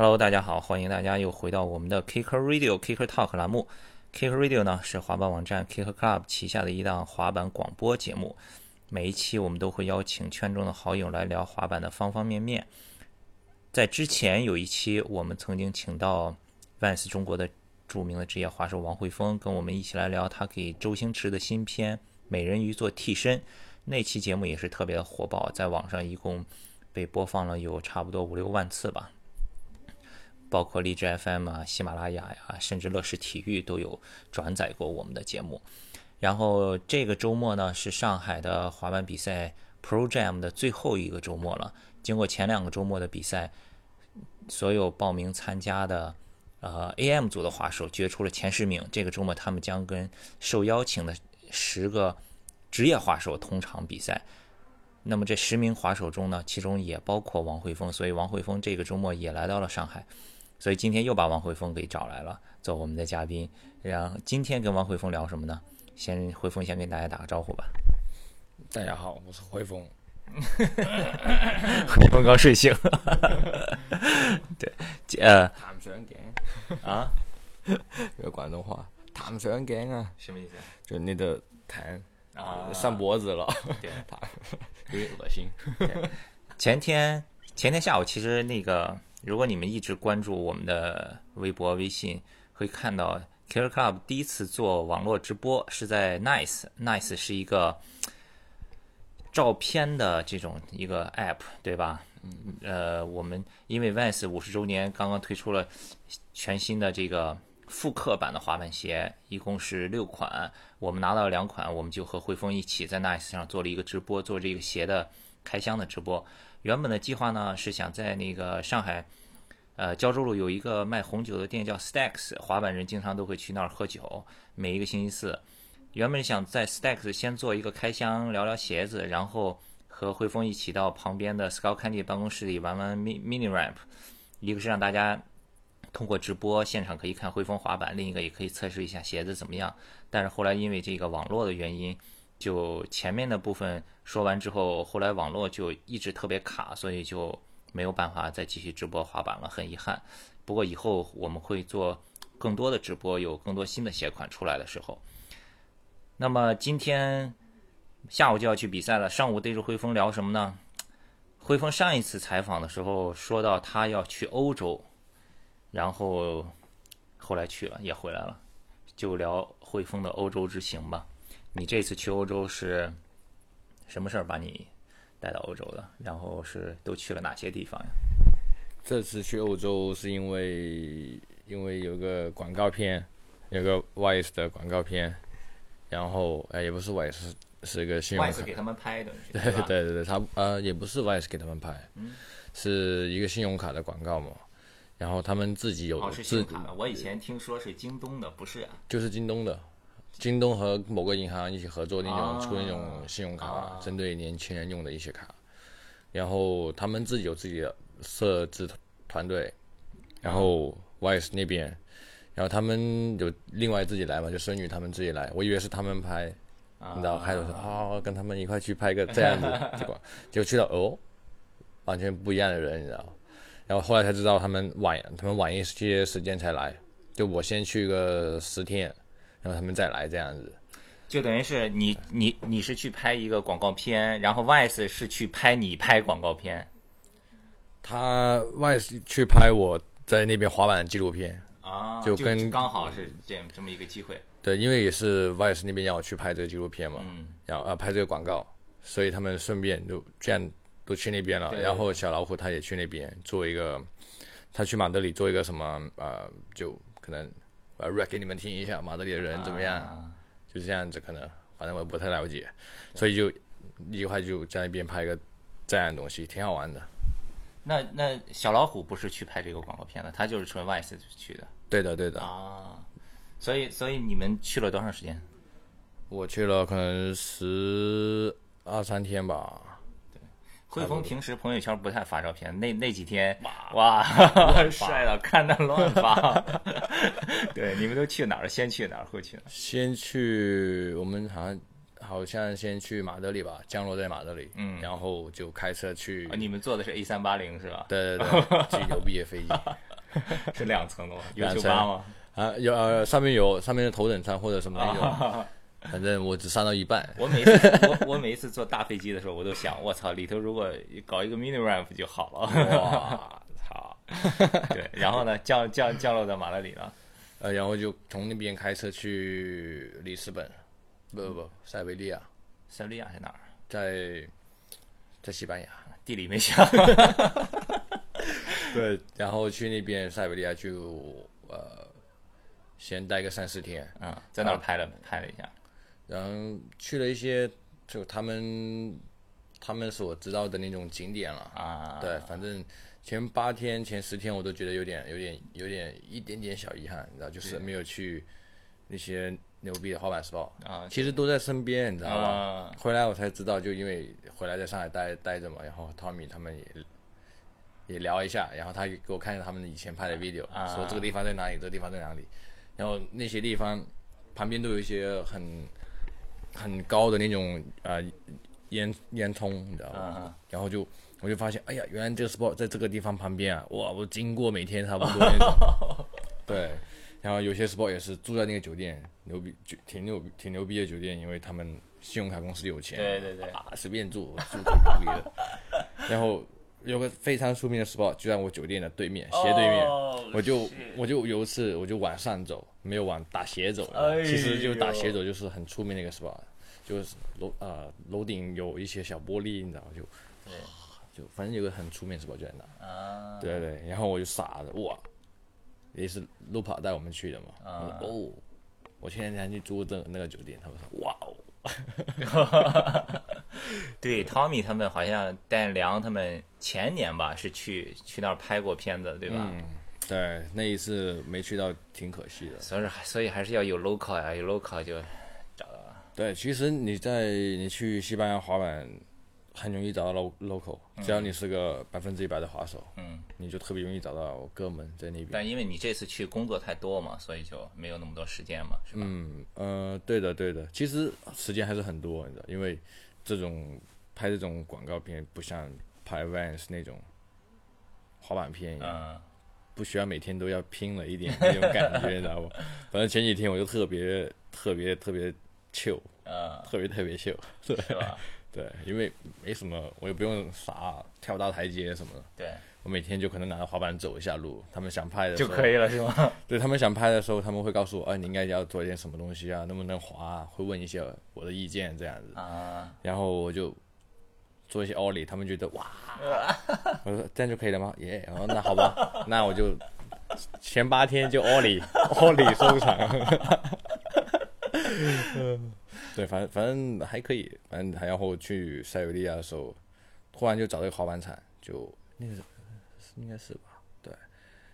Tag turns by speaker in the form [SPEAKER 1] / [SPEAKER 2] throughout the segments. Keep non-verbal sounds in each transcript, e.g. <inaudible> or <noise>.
[SPEAKER 1] Hello，大家好，欢迎大家又回到我们的 Kicker Radio Kicker Talk 栏目。Kicker Radio 呢是滑板网站 Kicker Club 旗下的一档滑板广播节目。每一期我们都会邀请圈中的好友来聊滑板的方方面面。在之前有一期，我们曾经请到 Vans 中国的著名的职业滑手王慧峰，跟我们一起来聊他给周星驰的新片《美人鱼》做替身。那期节目也是特别的火爆，在网上一共被播放了有差不多五六万次吧。包括荔枝 FM 啊、喜马拉雅呀，甚至乐视体育都有转载过我们的节目。然后这个周末呢，是上海的滑板比赛 Pro Jam 的最后一个周末了。经过前两个周末的比赛，所有报名参加的呃 AM 组的滑手决出了前十名。这个周末他们将跟受邀请的十个职业滑手同场比赛。那么这十名滑手中呢，其中也包括王慧峰，所以王慧峰这个周末也来到了上海。所以今天又把王慧峰给找来了，做我们的嘉宾。然后今天跟王慧峰聊什么呢？先慧峰先跟大家打个招呼吧。
[SPEAKER 2] 大家好，我是慧峰。<laughs>
[SPEAKER 1] 慧峰刚睡醒。<laughs> 对，呃，
[SPEAKER 2] 谈上镜
[SPEAKER 1] 啊，
[SPEAKER 2] 用广东话，谈上镜啊，
[SPEAKER 1] 什么意思？
[SPEAKER 2] 就你的谈
[SPEAKER 1] 啊
[SPEAKER 2] 上脖子了，
[SPEAKER 1] 对，<laughs>
[SPEAKER 2] 有点恶心。
[SPEAKER 1] 前天前天下午，其实那个。如果你们一直关注我们的微博、微信，会看到 Care Club 第一次做网络直播是在 Nice。Nice 是一个照片的这种一个 App，对吧？呃，我们因为 Vans 五十周年刚刚推出了全新的这个复刻版的滑板鞋，一共是六款，我们拿到两款，我们就和汇丰一起在 Nice 上做了一个直播，做这个鞋的开箱的直播。原本的计划呢是想在那个上海，呃，胶州路有一个卖红酒的店叫 Stacks，滑板人经常都会去那儿喝酒，每一个星期四。原本想在 Stacks 先做一个开箱，聊聊鞋子，然后和汇丰一起到旁边的 Scout Candy 办公室里玩玩 Mini Mini Ramp，一个是让大家通过直播现场可以看汇丰滑板，另一个也可以测试一下鞋子怎么样。但是后来因为这个网络的原因。就前面的部分说完之后，后来网络就一直特别卡，所以就没有办法再继续直播滑板了，很遗憾。不过以后我们会做更多的直播，有更多新的鞋款出来的时候。那么今天下午就要去比赛了，上午对着汇丰聊什么呢？汇丰上一次采访的时候说到他要去欧洲，然后后来去了也回来了，就聊汇丰的欧洲之行吧。你这次去欧洲是什么事儿把你带到欧洲的？然后是都去了哪些地方呀？
[SPEAKER 2] 这次去欧洲是因为因为有个广告片，有个 Wise 的广告片，然后哎也不是 Wise，是一个信用卡。
[SPEAKER 1] Wise 给他们拍的，
[SPEAKER 2] 对对对对，他呃也不是 Wise 给他们拍，是一个信用卡的广告嘛。然后他们自己有
[SPEAKER 1] 是信用卡的，我以前听说是京东的，不是啊？
[SPEAKER 2] 就是京东的。京东和某个银行一起合作那种出那种信用卡，针对年轻人用的一些卡，然后他们自己有自己的设置团队，然后 Wise 那边，然后他们有另外自己来嘛，就孙女他们自己来，我以为是他们拍，你知道，开头说啊跟他们一块去拍个这样子，结果就去到哦，完全不一样的人，你知道，然后后来才知道他们晚他们晚一些时间才来，就我先去个十天。然后他们再来这样子，
[SPEAKER 1] 就等于是你你你是去拍一个广告片，然后 Vice 是去拍你拍广告片。
[SPEAKER 2] 他 Vice 去拍我在那边滑板的纪录片
[SPEAKER 1] 啊，
[SPEAKER 2] 就跟
[SPEAKER 1] 刚好是这样这么一个机会。
[SPEAKER 2] 对，因为也是 Vice 那边让我去拍这个纪录片嘛，
[SPEAKER 1] 嗯，
[SPEAKER 2] 然后啊拍这个广告，所以他们顺便就这样都去那边了。然后小老虎他也去那边做一个，他去马德里做一个什么呃，就可能。呃，rap 给你们听一下，马德里的人怎么样？就这样子，可能反正我不太了解，所以就一块就在那边拍个这样的东西，挺好玩的。
[SPEAKER 1] 那那小老虎不是去拍这个广告片的，他就是纯 Vice 去的。
[SPEAKER 2] 对的，对的。
[SPEAKER 1] 啊，所以所以你们去了多长时间？
[SPEAKER 2] 我去了可能十二三天吧。
[SPEAKER 1] 汇丰平时朋友圈不太发照片，那那几天哇，帅到看的乱发。<laughs> 对，你们都去哪儿？先去哪儿？后去哪儿？
[SPEAKER 2] 先去我们好像好像先去马德里吧，降落在马德里，
[SPEAKER 1] 嗯
[SPEAKER 2] 然后就开车去，
[SPEAKER 1] 啊，你们坐的是 A 三八零是吧？
[SPEAKER 2] 对对对，最 <laughs> 牛逼的飞机 <laughs>
[SPEAKER 1] 是两层的吗？有酒吧吗？
[SPEAKER 2] 啊，有呃上面有上面的头等舱或者什么那种，<laughs> 反正我只上到一半，
[SPEAKER 1] 我每次我我每一次坐大飞机的时候，我都想，我操，里头如果搞一个 mini ramp 就好了。
[SPEAKER 2] 哇 <laughs> 操！
[SPEAKER 1] 对，然后呢，降降降落到马德里了。
[SPEAKER 2] 呃，然后就从那边开车去里斯本，不不不，塞维利亚，
[SPEAKER 1] 塞维利亚在哪儿？
[SPEAKER 2] 在在西班牙。
[SPEAKER 1] 地理没想。<laughs>
[SPEAKER 2] 对，然后去那边塞维利亚就呃先待个三四天，
[SPEAKER 1] 嗯，在那儿拍了拍了一下。
[SPEAKER 2] 然后去了一些就他们他们所知道的那种景点了。
[SPEAKER 1] 啊，
[SPEAKER 2] 对，反正前八天前十天我都觉得有点有点有点一点点小遗憾，你知道，就是没有去那些牛逼的滑板 spot
[SPEAKER 1] 啊
[SPEAKER 2] 其实都在身边，你知道吧？
[SPEAKER 1] 啊，
[SPEAKER 2] 回来我才知道，就因为回来在上海待待着嘛，然后 Tommy 他们也也聊一下，然后他给我看一下他们以前拍的 video，、
[SPEAKER 1] 啊。
[SPEAKER 2] 说这个地方在哪里，这个地方在哪里，然后那些地方旁边都有一些很很高的那种呃烟烟囱，你知道吗？
[SPEAKER 1] 嗯
[SPEAKER 2] 然后就我就发现，哎呀，原来这个 spot 在这个地方旁边啊，哇，我经过每天差不多 <laughs> 那种，对。然后有些 spot 也是住在那个酒店，牛逼，就挺牛逼，挺牛逼的酒店，因为他们信用卡公司有钱，
[SPEAKER 1] 对对对
[SPEAKER 2] 啊，随便住，住挺牛逼的。然后有个非常出名的 spot 就在我酒店的对面，斜对面，
[SPEAKER 1] 哦
[SPEAKER 2] 我就我就有一次我就往上走，没有往打斜走，
[SPEAKER 1] 哎
[SPEAKER 2] 其实就打斜走就是很出名的一个 spot，就是楼呃楼顶有一些小玻璃，你知道就
[SPEAKER 1] 对。<sighs>
[SPEAKER 2] 就反正有个很出名的 spot 就在那，
[SPEAKER 1] 啊，
[SPEAKER 2] 对对，然后我就傻了，哇，也是路跑带我们去的嘛，
[SPEAKER 1] 啊。
[SPEAKER 2] 我说哦，我前两天去住的那个酒店，他们说哇哦，<laughs>
[SPEAKER 1] 对，Tommy 他们好像戴良他们前年吧是去去那儿拍过片子，对吧？
[SPEAKER 2] 嗯，对，那一次没去到挺可惜的。
[SPEAKER 1] 所以还所以还是要有 local 呀，有 local 就找到了。
[SPEAKER 2] 对，其实你在你去西班牙滑板，很容易找到 lo local，只要你是个百分之一百的滑手，
[SPEAKER 1] 嗯，
[SPEAKER 2] 你就特别容易找到哥们在那边。
[SPEAKER 1] 但因为你这次去工作太多嘛，所以就没有那么多时间嘛，是吧？
[SPEAKER 2] 嗯呃，对的对的，其实时间还是很多，你知道，因为这种拍这种广告片不像拍 Vans 那种滑板片一样，
[SPEAKER 1] 嗯，
[SPEAKER 2] 不需要每天都要拼了一点那种感觉，你知道不？<laughs> 反正前几天我就特别特别特别 chill，
[SPEAKER 1] 呃，
[SPEAKER 2] 特别特别 chill，对
[SPEAKER 1] 是吧？
[SPEAKER 2] 对，因为没什么，我也不用啥跳大台阶什么的，
[SPEAKER 1] 对，
[SPEAKER 2] 我每天就可能拿着滑板走一下路，他们想拍的
[SPEAKER 1] 就可以了，是吗？
[SPEAKER 2] 对他们想拍的时候，他们会告诉我，哎，你应该要做一点什么东西啊，能不能滑、啊，会问一些我的意见这样子，
[SPEAKER 1] 啊，
[SPEAKER 2] 然后我就做一些 ollie，他们觉得哇，我说这样就可以了吗？耶、然后那好吧，那我就前八天就 ollie ollie 收场。<laughs> 对，反正反正还可以，反正然后去塞维利亚的时候，突然就找到一个滑板场，就那个是应该是吧，对，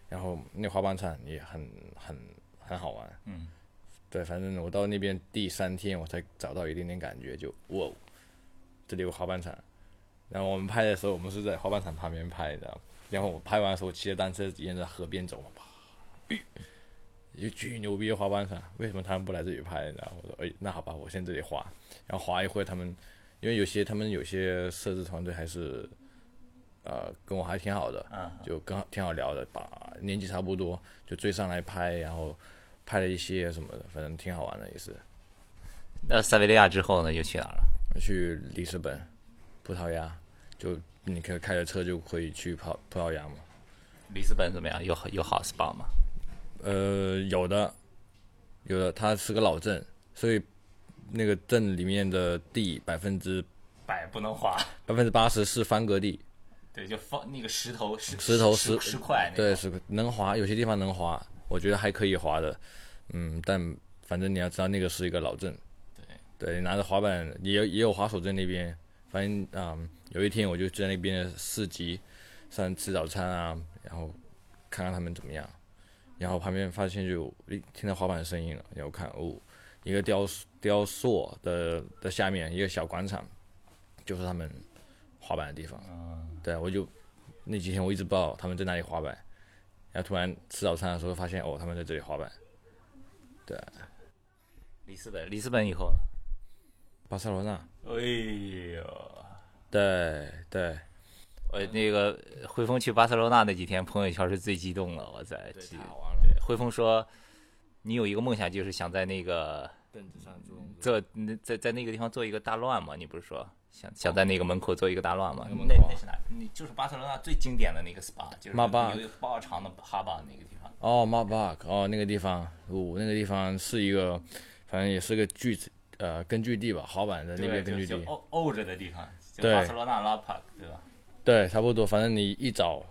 [SPEAKER 2] 然后那滑板场也很很很好玩，
[SPEAKER 1] 嗯，
[SPEAKER 2] 对，反正我到那边第三天我才找到一点点感觉，就哇，这里有滑板场，然后我们拍的时候，我们是在滑板场旁边拍的，然后我拍完的时候骑着单车沿着河边走嘛，啪，一个巨牛逼的滑板场，为什么他们不来这里拍？然后我说，哎，那好吧，我先这里滑，然后滑一会，他们因为有些他们有些摄制团队还是，呃，跟我还挺好的，
[SPEAKER 1] 啊，
[SPEAKER 2] 就刚挺好聊的，把年纪差不多就追上来拍，然后拍了一些什么的，反正挺好玩的，也是。
[SPEAKER 1] 那塞维利亚之后呢，又去哪儿了？
[SPEAKER 2] 去里斯本、葡萄牙，就你可以开着车就可以去葡葡萄牙嘛。
[SPEAKER 1] 里斯本怎么样？有有好 SPA 吗？
[SPEAKER 2] 呃，有的，有的，它是个老镇，所以那个镇里面的地百分之
[SPEAKER 1] 百不能滑，
[SPEAKER 2] 百分之八十是方格地，
[SPEAKER 1] 对，就放那个石头石
[SPEAKER 2] 石头
[SPEAKER 1] 石
[SPEAKER 2] 石
[SPEAKER 1] 石块那
[SPEAKER 2] 对，
[SPEAKER 1] 种，
[SPEAKER 2] 是能滑，有些地方能滑，我觉得还可以滑的，嗯，但反正你要知道那个是一个老镇，
[SPEAKER 1] 对，
[SPEAKER 2] 对，拿着滑板也有也有滑手在那边，反正啊、嗯有一天我就在那边的市集上吃早餐啊，然后看看他们怎么样，然后旁边发现就诶听到滑板的声音了，然后看哦，一个雕雕塑的的下面一个小广场，就是他们滑板的地方，对，我就那几天我一直不知道他们在哪里滑板，然后突然吃早餐的时候发现哦他们在这里滑板，对，
[SPEAKER 1] 里斯本，里斯本以后
[SPEAKER 2] 巴塞罗那。
[SPEAKER 1] 哎呦，
[SPEAKER 2] 对对，
[SPEAKER 1] 我那个汇丰去巴塞罗那那几天，朋友圈是最激动了。我在记
[SPEAKER 2] 太好玩了。
[SPEAKER 1] 汇丰说，你有一个梦想，就是想在那个
[SPEAKER 2] 凳子上坐。
[SPEAKER 1] 做那在在那个地方做一个大乱嘛？你不是说想想在那个门口做一个大乱吗？
[SPEAKER 2] 那
[SPEAKER 1] 那是哪？你就是巴塞罗那最经典的那个 SPA，就是
[SPEAKER 2] 马巴
[SPEAKER 1] 有一个包长的哈巴那个地方。
[SPEAKER 2] 哦 m a r b a 哦，那个地方，哦，那个地方是一个，反正也是个据呃根据地吧，滑板的那边根据地。
[SPEAKER 1] 就欧欧着的地方，就
[SPEAKER 2] 对
[SPEAKER 1] 巴塞罗那拉帕，对吧？
[SPEAKER 2] 对，差不多。反正你一早，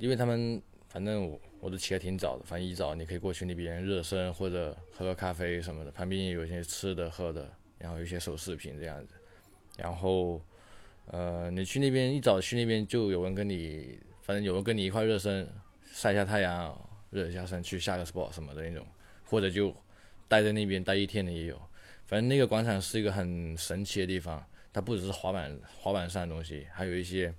[SPEAKER 2] 因为他们反正我我都起得挺早的，反正一早你可以过去那边热身或者喝个咖啡什么的，旁边也有一些吃的喝的，然后有一些手饰品这样子。然后，呃，你去那边一早去那边就有人跟你，反正有人跟你一块热身，晒一下太阳，热一下身，去下个 sport 什么的那种，或者就待在那边待一天的也有。反正那个广场是一个很神奇的地方，它不只是滑板滑板上的东西，还有一些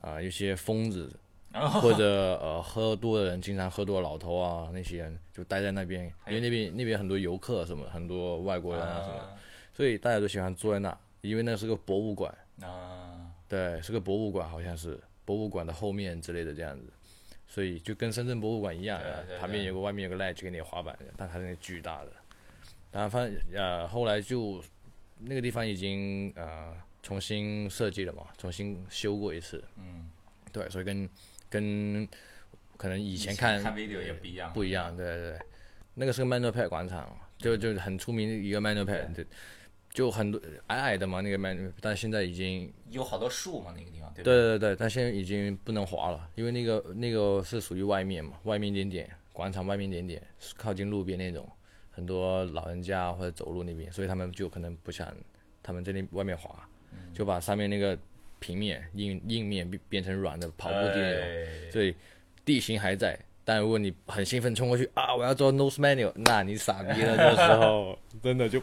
[SPEAKER 2] 啊、一些疯子 <laughs> 或者呃喝多的人，经常喝多的老头啊，那些人就待在那边，<laughs> 因为那边那边很多游客什么，很多外国人啊什么的，所以大家都喜欢坐在那，因为那是个博物馆，
[SPEAKER 1] 啊，
[SPEAKER 2] 对，是个博物馆，好像是博物馆的后面之类的这样子，所以就跟深圳博物馆一样，
[SPEAKER 1] 对对对。
[SPEAKER 2] 旁边有个外面有个 ledge 给你滑板，但它是那个巨大的。然后反正呃后来就那个地方已经呃重新设计了嘛，重新修过一次，
[SPEAKER 1] 嗯，
[SPEAKER 2] 对，所以跟跟可能以前看
[SPEAKER 1] 看 video 也不一样，
[SPEAKER 2] 不一样，对对对，那个是个 Mano Pad 广场，就就很出名的一个 Mano Pad，就就很多矮矮的嘛那个 Mano，但现在已经
[SPEAKER 1] 有好多树嘛，那个地方，对吧？
[SPEAKER 2] 对对对，但现在已经不能滑了，因为那个那个是属于外面嘛，外面一点点，广场外面一点点，靠近路边那种，很多老人家或者走路那边，所以他们就可能不想他们在那外面滑，就把上面那个平面硬硬面变变成软的跑步地那种，
[SPEAKER 1] 哎
[SPEAKER 2] 所以地形还在。但如果你很兴奋冲过去啊，我要做 nose manual，那你傻逼了，这时候 <laughs> 真的就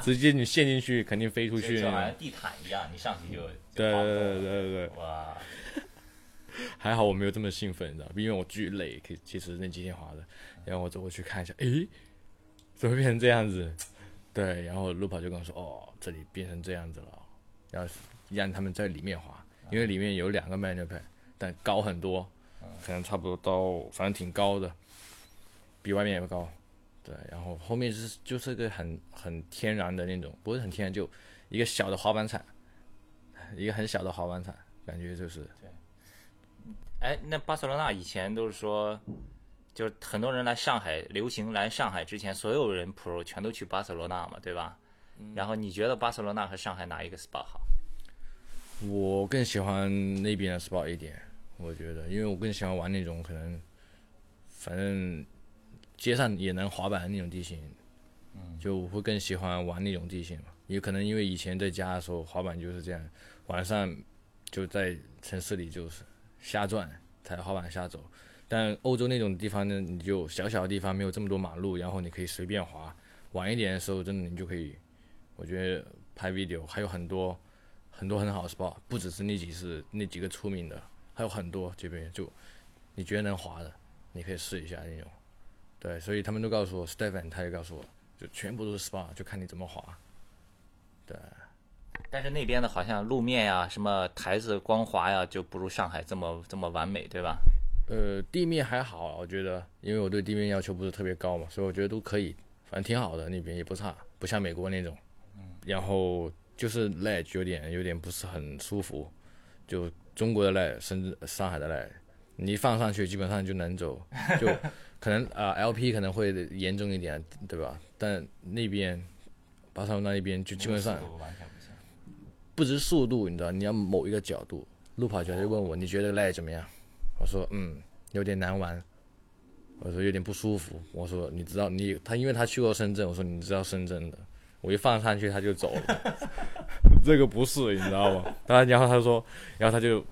[SPEAKER 2] 直接你陷进去，肯定飞出去
[SPEAKER 1] 就。好像地毯一样，你上去就
[SPEAKER 2] 对对对对对。
[SPEAKER 1] 哇，<laughs>
[SPEAKER 2] 还好我没有这么兴奋，你知道，因为我巨累，其其实那几天滑的，然后我走过去看一下，诶，怎么变成这样子？对，然后路跑就跟我说，哦，这里变成这样子了，然后让他们在里面滑，因为里面有两个 manual pad，但高很多，可能差不多到，反正挺高的，比外面也高。对，然后后面是就是个很很天然的那种，不是很天然，就一个小的滑板场，一个很小的滑板场，感觉就是对
[SPEAKER 1] 哎，那巴塞罗那以前都是说，就是很多人来上海，流行来上海之前，所有人 pro 全都去巴塞罗那嘛，对吧？然后你觉得巴塞罗那和上海哪一个 SPA 好？
[SPEAKER 2] 我更喜欢那边的 SPA 一点，我觉得，因为我更喜欢玩那种可能，反正街上也能滑板的那种地形，嗯，就我会更喜欢玩那种地形嘛。也可能因为以前在家的时候滑板就是这样，晚上就在城市里就是瞎转，踩滑板瞎走。但欧洲那种地方呢，你就小小的地方没有这么多马路，然后你可以随便滑。晚一点的时候，真的你就可以，我觉得拍 video 还有很多很多很好的 spot，不只是那几次那几个出名的，还有很多这边就你觉得能滑的，你可以试一下那种。对，所以他们都告诉我，Stephen 他也告诉我，就全部都是 spot，就看你怎么滑。对，
[SPEAKER 1] 但是那边的好像路面呀、什么台子光滑呀，就不如上海这么这么完美，对吧？
[SPEAKER 2] 呃，地面还好，我觉得，因为我对地面要求不是特别高嘛，所以我觉得都可以，反正挺好的，那边也不差，不像美国那种。然后就是 ledge 有点有点不是很舒服，就中国的 ledge，甚至上海的 ledge，你一放上去基本上就能走，就 <laughs> 可能啊、呃 LP 可能会严重一点，对吧？但那边巴塞罗那那边就基本上
[SPEAKER 1] 不行。
[SPEAKER 2] 不只是速度，你知道，你要某一个角度。路跑教练问我，你觉得 leg 怎么样？我说，嗯，有点难玩。我说有点不舒服。我说你知道你他，因为他去过深圳。我说你知道深圳的，我一放上去他就走了。<laughs> 这个不是，你知道吗？当 <laughs> 然然后他说，然后他就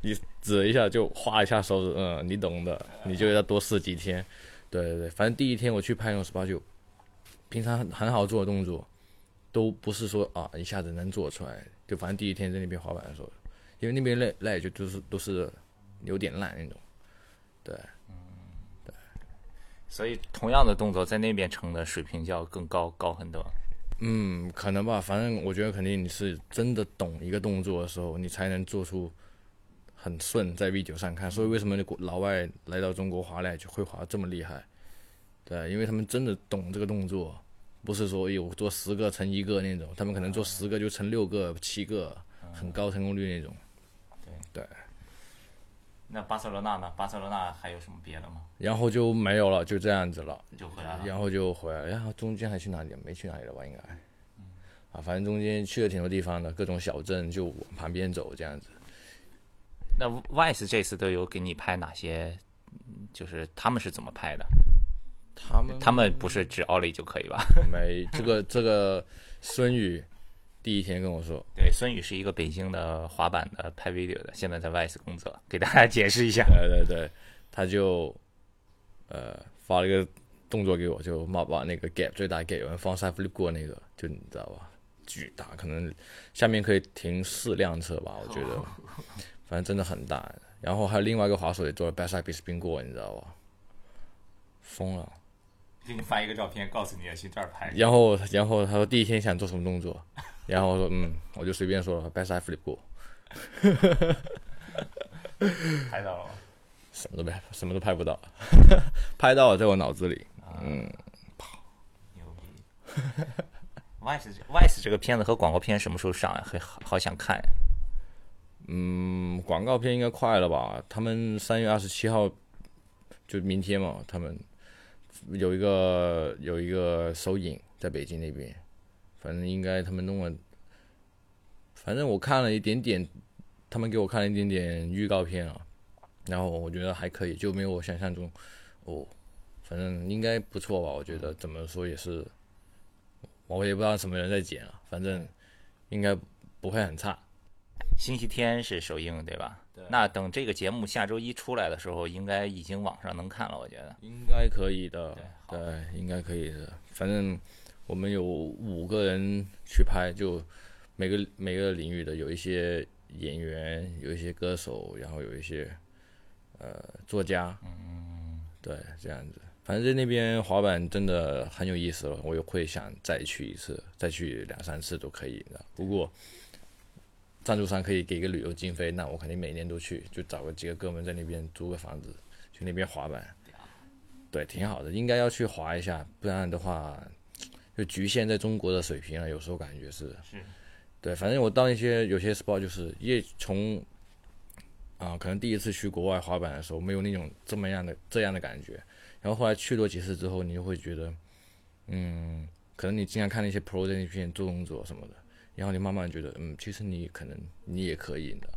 [SPEAKER 2] 一指一下，就划一下手指，嗯，你懂的，你就要多试几天。对对对，反正第一天我去拍那种 SPA 就，平常很很好做的动作，都不是说啊一下子能做出来。就反正第一天在那边滑板的时候，因为那边赖赖就都是都是有点烂那种。对，
[SPEAKER 1] 所以同样的动作在那边成的水平就要更高高很多。
[SPEAKER 2] 嗯，可能吧，反正我觉得肯定你是真的懂一个动作的时候，你才能做出很顺，在 video 上看。所以为什么老外来到中国滑来就会滑这么厉害？对，因为他们真的懂这个动作，不是说有做十个成一个那种，他们可能做十个就成六个、七个，很高成功率那种。对对。
[SPEAKER 1] 那巴塞罗那呢？巴塞罗那还有什么别的吗？
[SPEAKER 2] 然后就没有了，就这样子了，
[SPEAKER 1] 就回来了。
[SPEAKER 2] 然后就回来，然后中间还去哪里？没去哪里了吧？应该。啊，反正中间去了挺多地方的，各种小镇就往旁边走这样子。
[SPEAKER 1] 那 Vice 这次都有给你拍哪些？就是他们是怎么拍的？
[SPEAKER 2] 他们
[SPEAKER 1] 他们不是只奥利就可以吧？
[SPEAKER 2] 没，这个这个孙宇。第一天跟我说，
[SPEAKER 1] 对，孙宇是一个北京的滑板的拍 video 的，现在在 VICE 工作，给大家解释一下。<laughs>
[SPEAKER 2] 对对对，他就呃发了一个动作给我，就把把那个 gap 最大 gap 放 side flip 过那个，就你知道吧，巨大，可能下面可以停四辆车吧，我觉得，<laughs> 反正真的很大。然后还有另外一个滑手也做了 backside b spin 过，你知道吧？疯了。
[SPEAKER 1] 给你发一个照片，告诉你要去这儿拍。
[SPEAKER 2] 然后，然后他说第一天想做什么动作，然后我说嗯，我就随便说了，backside flip 过。<laughs>
[SPEAKER 1] 拍到了吗？
[SPEAKER 2] 什么都拍，什么都拍不到。<laughs> 拍到了，在我脑子里。嗯，
[SPEAKER 1] 牛逼。Vice Vice 这个片子和广告片什么时候上呀？很好想看。
[SPEAKER 2] 嗯，广告片应该快了吧？他们三月二十七号，就明天嘛，他们。有一个有一个收影在北京那边，反正应该他们弄了，反正我看了一点点，他们给我看了一点点预告片啊，然后我觉得还可以，就没有我想象中，哦，反正应该不错吧？我觉得怎么说也是，我也不知道什么人在剪啊，反正应该不会很差。
[SPEAKER 1] 星期天是首映对吧？那等这个节目下周一出来的时候，应该已经网上能看了。我觉得
[SPEAKER 2] 应该可以的，对，应该可以的。反正我们有五个人去拍，就每个每个领域的有一些演员，有一些歌手，然后有一些呃作家，嗯，对，这样子。反正在那边滑板真的很有意思了，我也会想再去一次，再去两三次都可以的。不过。赞助商可以给个旅游经费，那我肯定每年都去，就找个几个哥们在那边租个房子，去那边滑板，对，挺好的，应该要去滑一下，不然的话就局限在中国的水平了。有时候感觉是，
[SPEAKER 1] 是，
[SPEAKER 2] 对，反正我到那些有些 sport 就是，也从啊，可能第一次去国外滑板的时候没有那种这么样的这样的感觉，然后后来去多几次之后，你就会觉得，嗯，可能你经常看那些 pro 在那边做动作什么的。然后你慢慢觉得，嗯，其实你可能你也可以的，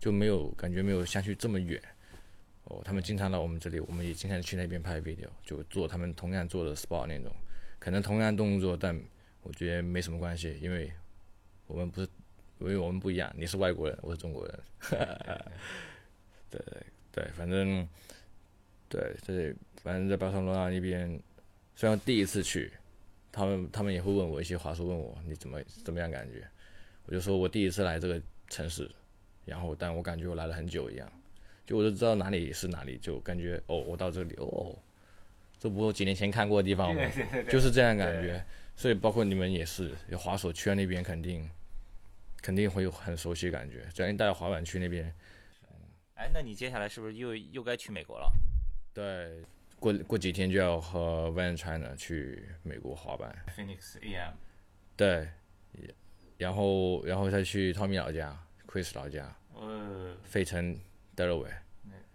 [SPEAKER 2] 就没有感觉没有相去这么远。哦，他们经常来我们这里，我们也经常去那边拍 video，就做他们同样做的 spot 那种，可能同样动作，但我觉得没什么关系，因为我们不是，因为我们不一样，你是外国人，我是中国人。<laughs> 对对，反正对这反正在巴塞罗那那边，虽然第一次去。他们他们也会问我一些话，说问我你怎么怎么样感觉？我就说我第一次来这个城市，然后但我感觉我来了很久一样，就我就知道哪里是哪里，就感觉哦，我到这里哦，这不几年前看过的地方吗？就是这样感觉。所以包括你们也是，有滑手圈那边，肯定肯定会有很熟悉感觉。只要你带滑板去那边，
[SPEAKER 1] 哎，那你接下来是不是又又该去美国了？
[SPEAKER 2] 对。过过几天就要和 Van China 去美国滑板
[SPEAKER 1] ，Phoenix AM，
[SPEAKER 2] 对，然后然后再去 Tommy 老家，Chris 老家，
[SPEAKER 1] 呃，
[SPEAKER 2] 费城 Delaware，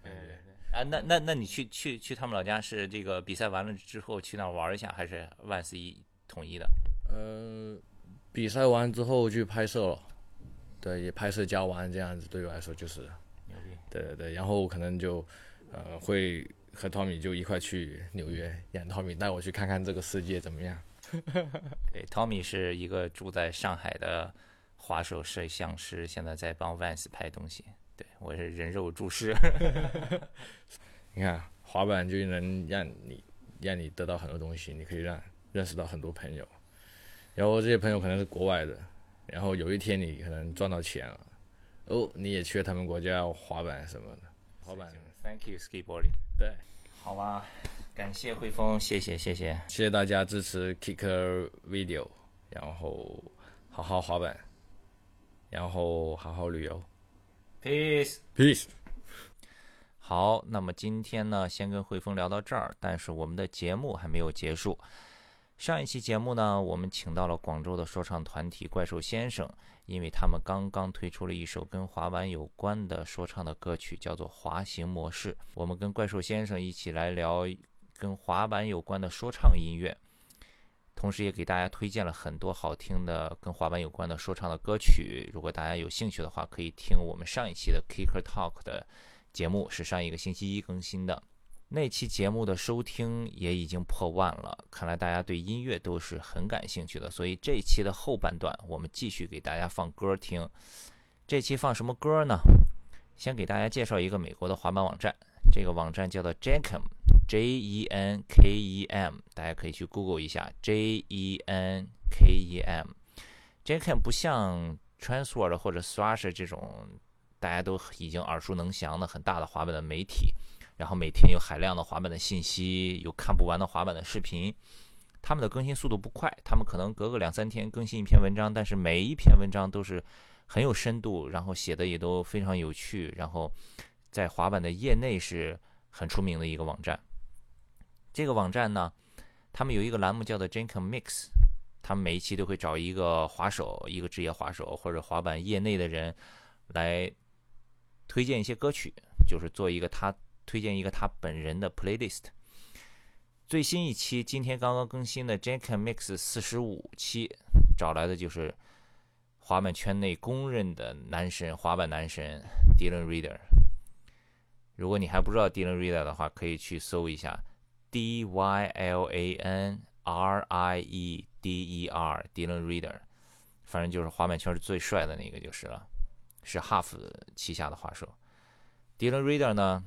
[SPEAKER 1] 对对对，啊，那那那你去去去他们老家是这个比赛完了之后去那玩一下，还是万斯一统一的？
[SPEAKER 2] 呃，比赛完之后去拍摄了，对，也拍摄加完这样子，对我来说就是，对对对，然后可能就呃会。和 Tommy 就一块去纽约，让汤米带我去看看这个世界怎么样。<laughs>
[SPEAKER 1] 对，，Tommy 是一个住在上海的滑手摄像师，现在在帮 Vans 拍东西。对我是人肉注视。<laughs> <laughs>
[SPEAKER 2] 你看，滑板就能让你让你得到很多东西，你可以让认识到很多朋友，然后这些朋友可能是国外的，然后有一天你可能赚到钱了，哦，你也去了他们国家滑板什么的，滑板。
[SPEAKER 1] Thank you, skateboarding。
[SPEAKER 2] 对，
[SPEAKER 1] 好吧，感谢汇丰，谢谢谢谢
[SPEAKER 2] 谢谢大家支持 Kicker Video，然后好好滑板，然后好好旅游。
[SPEAKER 1] Peace。
[SPEAKER 2] Peace。
[SPEAKER 1] 好，那么今天呢，先跟汇丰聊到这儿，但是我们的节目还没有结束。上一期节目呢，我们请到了广州的说唱团体怪兽先生，因为他们刚刚推出了一首跟滑板有关的说唱的歌曲，叫做《滑行模式》。我们跟怪兽先生一起来聊跟滑板有关的说唱音乐，同时也给大家推荐了很多好听的跟滑板有关的说唱的歌曲。如果大家有兴趣的话，可以听我们上一期的 Kicker Talk 的节目，是上一个星期一更新的。那期节目的收听也已经破万了，看来大家对音乐都是很感兴趣的。所以这期的后半段，我们继续给大家放歌听。这期放什么歌呢？先给大家介绍一个美国的滑板网站，这个网站叫做 Jenkem，J E N K E M，大家可以去 Google 一下 J E N K E M。Jenkem 不像 Transword 或者 Thrasher 这种大家都已经耳熟能详的很大的滑板的媒体。然后每天有海量的滑板的信息，有看不完的滑板的视频。他们的更新速度不快，他们可能隔个两三天更新一篇文章，但是每一篇文章都是很有深度，然后写的也都非常有趣，然后在滑板的业内是很出名的一个网站。这个网站呢，他们有一个栏目叫做 jenkim Mix，他们每一期都会找一个滑手，一个职业滑手或者滑板业内的人来推荐一些歌曲，就是做一个他。推荐一个他本人的 playlist。最新一期今天刚刚更新的 Jenkem Mix 四十五期，找来的就是滑板圈内公认的男神，滑板男神 Dylan Reader。如果你还不知道 Dylan Reader 的话，可以去搜一下 D Y L A N R I E D E R Dylan Reader，反正就是滑板圈是最帅的那个就是了，是 Half 旗下的滑手。Dylan Reader 呢？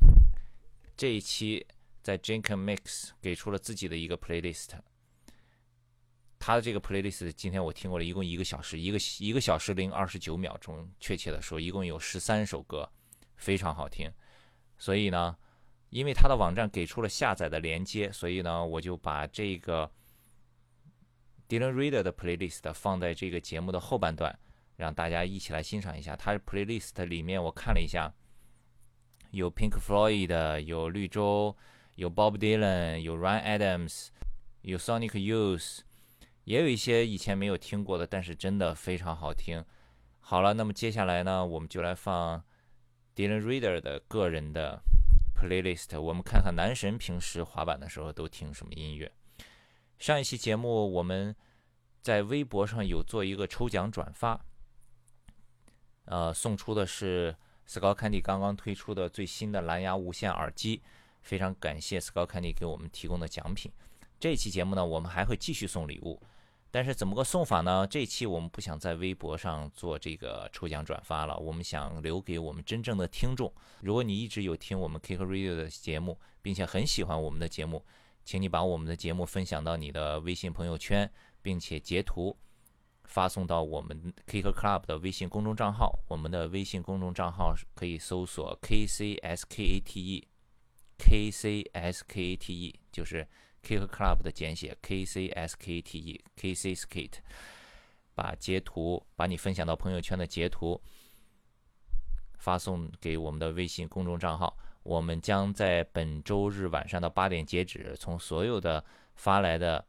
[SPEAKER 1] 这一期在 Jenkem Mix 给出了自己的一个 playlist，他的这个 playlist 今天我听过了一共一个小时，一个一个小时零二十九秒钟，确切的说一共有十三首歌，非常好听。所以呢，因为他的网站给出了下载的连接，所以呢，我就把这个 Dylan Reader 的 playlist 放在这个节目的后半段，让大家一起来欣赏一下。他的 playlist 里面我看了一下。有 Pink Floyd 的，有绿洲，有 Bob Dylan，有 Ryan Adams，有 Sonic Youth，也有一些以前没有听过的，但是真的非常好听。好了，那么接下来呢，我们就来放 Dylan Reader 的个人的 playlist，我们看看男神平时滑板的时候都听什么音乐。上一期节目我们在微博上有做一个抽奖转发，呃，送出的是。Skull Candy 刚刚推出的最新的蓝牙无线耳机，非常感谢 Skull Candy 给我们提供的奖品。这期节目呢，我们还会继续送礼物，但是怎么个送法呢？这期我们不想在微博上做这个抽奖转发了，我们想留给我们真正的听众。如果你一直有听我们 Kick Radio 的节目，并且很喜欢我们的节目，请你把我们的节目分享到你的微信朋友圈，并且截图。发送到我们 kick club 的微信公众账号，我们的微信公众账号可以搜索 KCSKATE，KCSKATE 就是 kick club 的简写 KCSKATE，KC Skate。把截图，把你分享到朋友圈的截图发送给我们的微信公众账号，我们将在本周日晚上的八点截止，从所有的发来的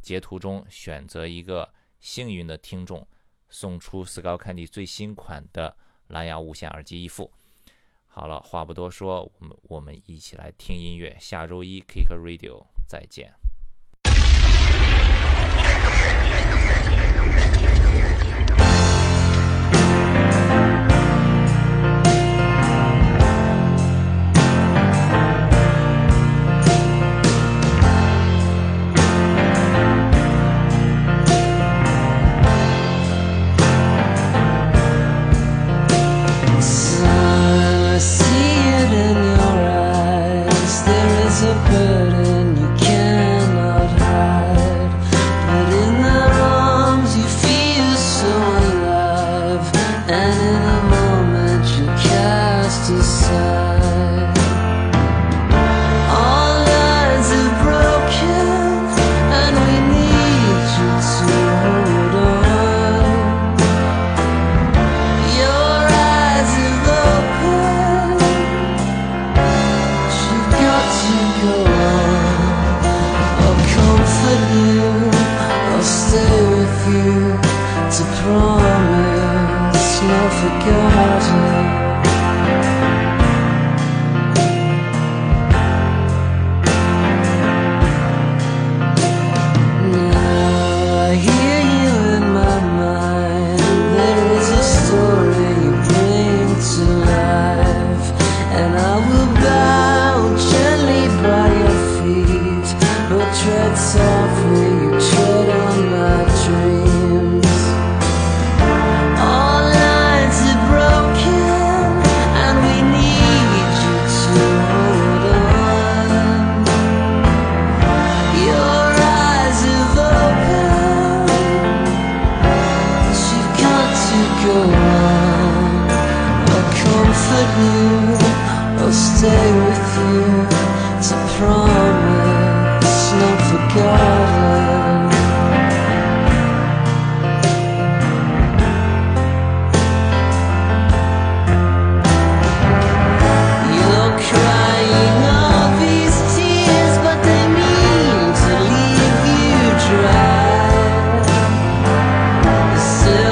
[SPEAKER 1] 截图中选择一个。幸运的听众送出 Skull Candy 最新款的蓝牙无线耳机一副。好了，话不多说，我们我们一起来听音乐。下周一 Kick Radio 再见。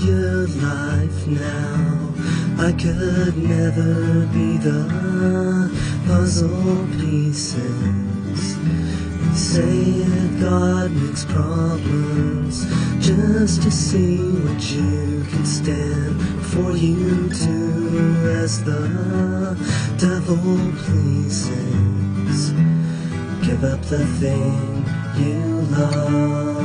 [SPEAKER 3] your
[SPEAKER 4] life now. I could never be the puzzle pieces. They say that God makes problems just to see what you can stand for you to as the devil pleases. Give up the thing you love.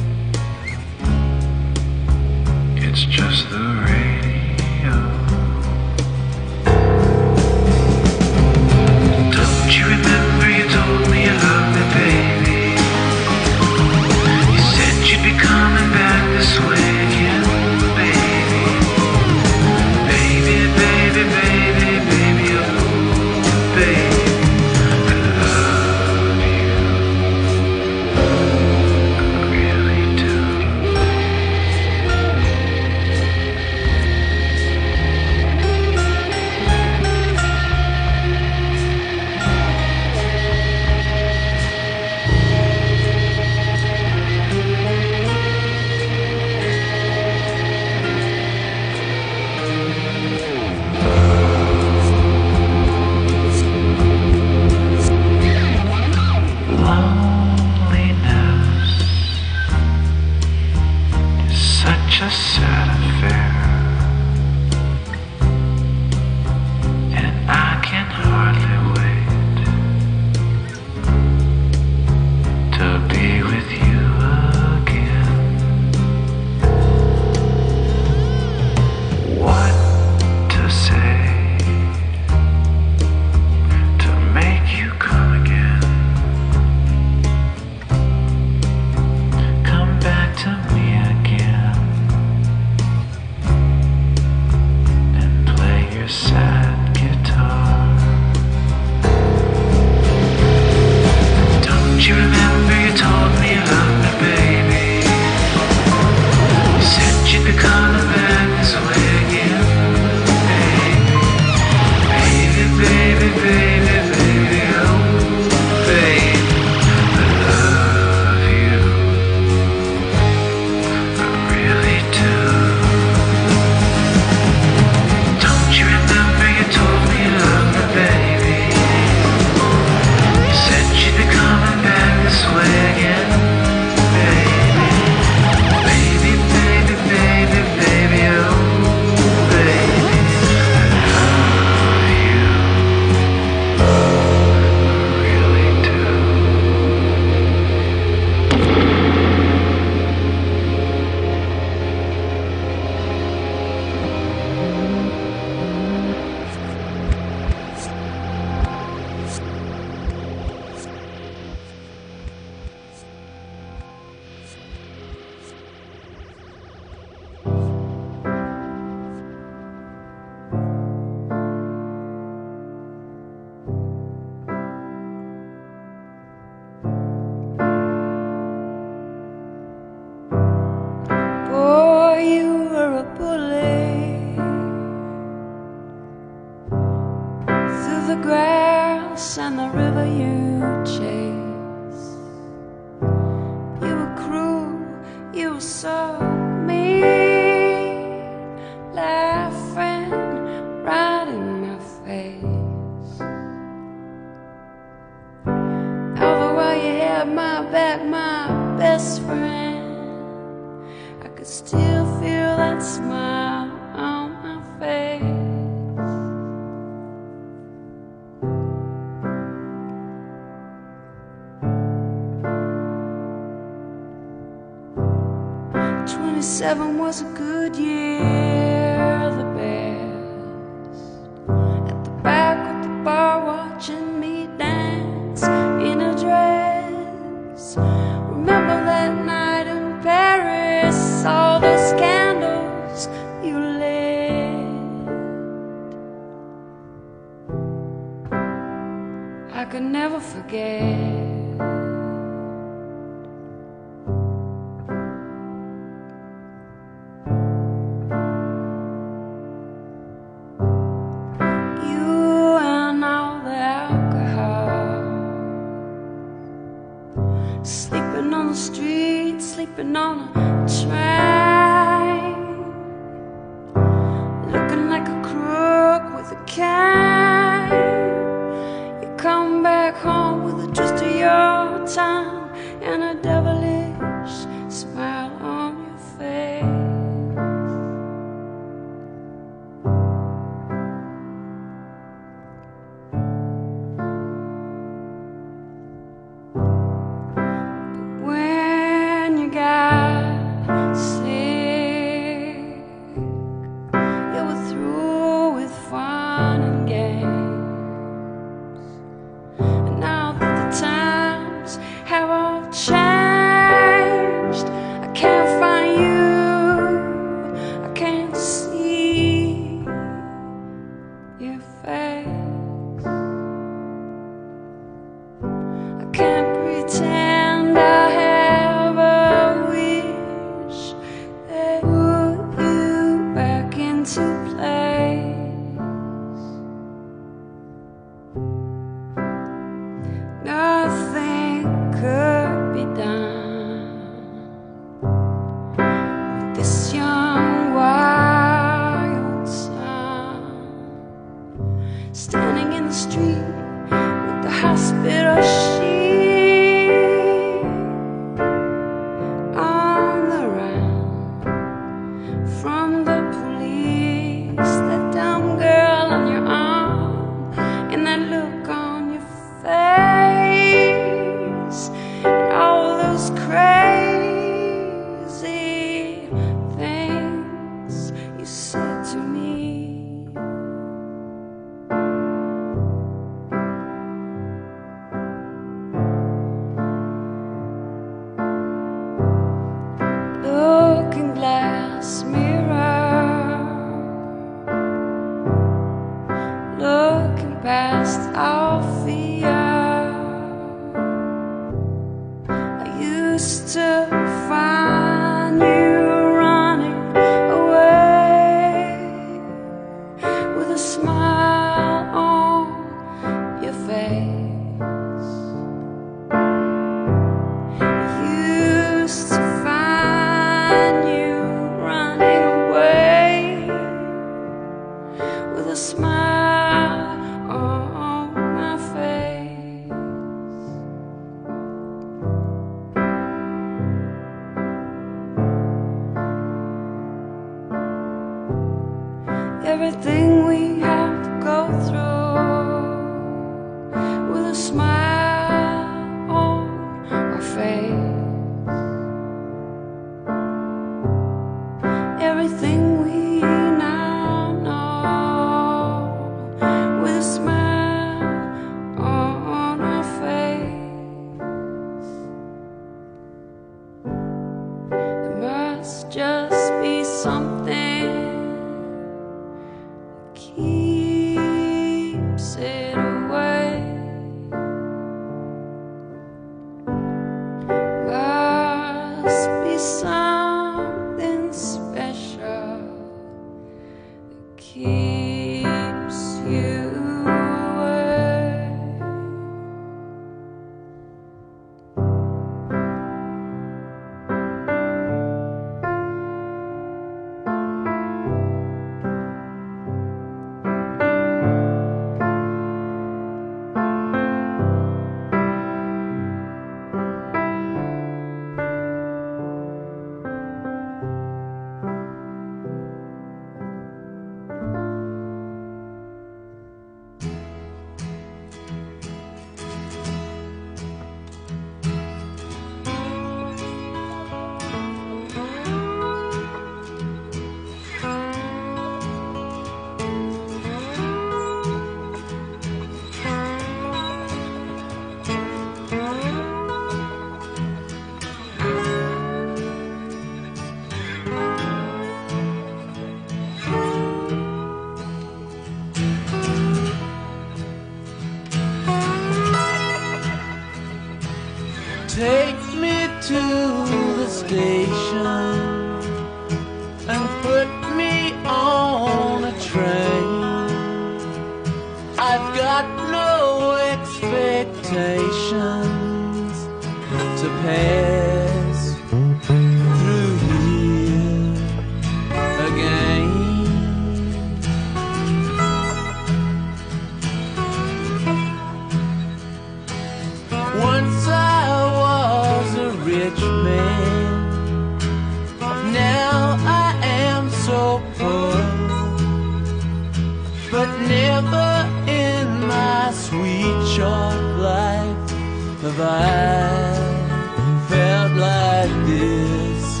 [SPEAKER 3] Have I felt like this